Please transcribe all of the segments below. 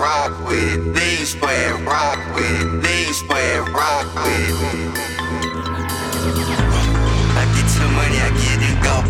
rock with it. Things play rock with it. Things play rock with it. money I get, go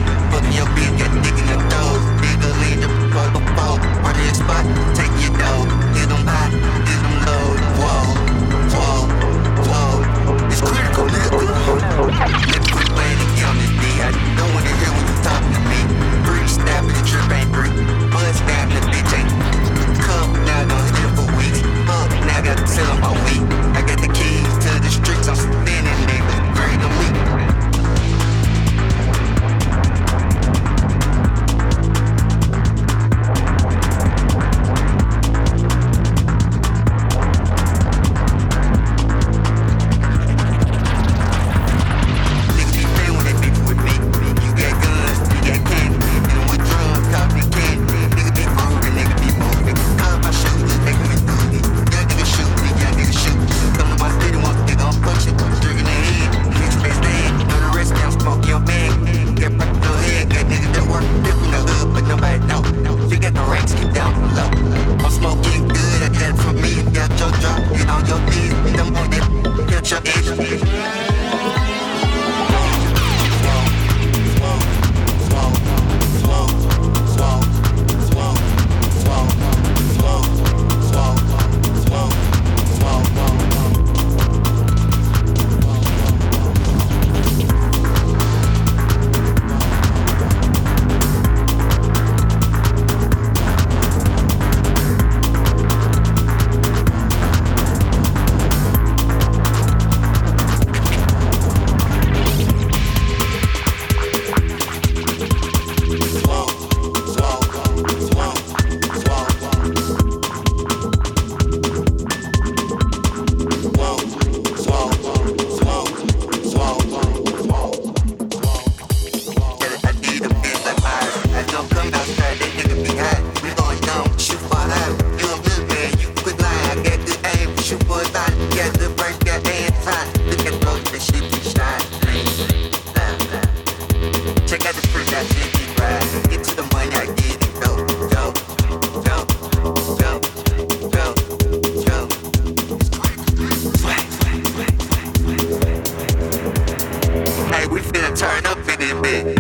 Yeah.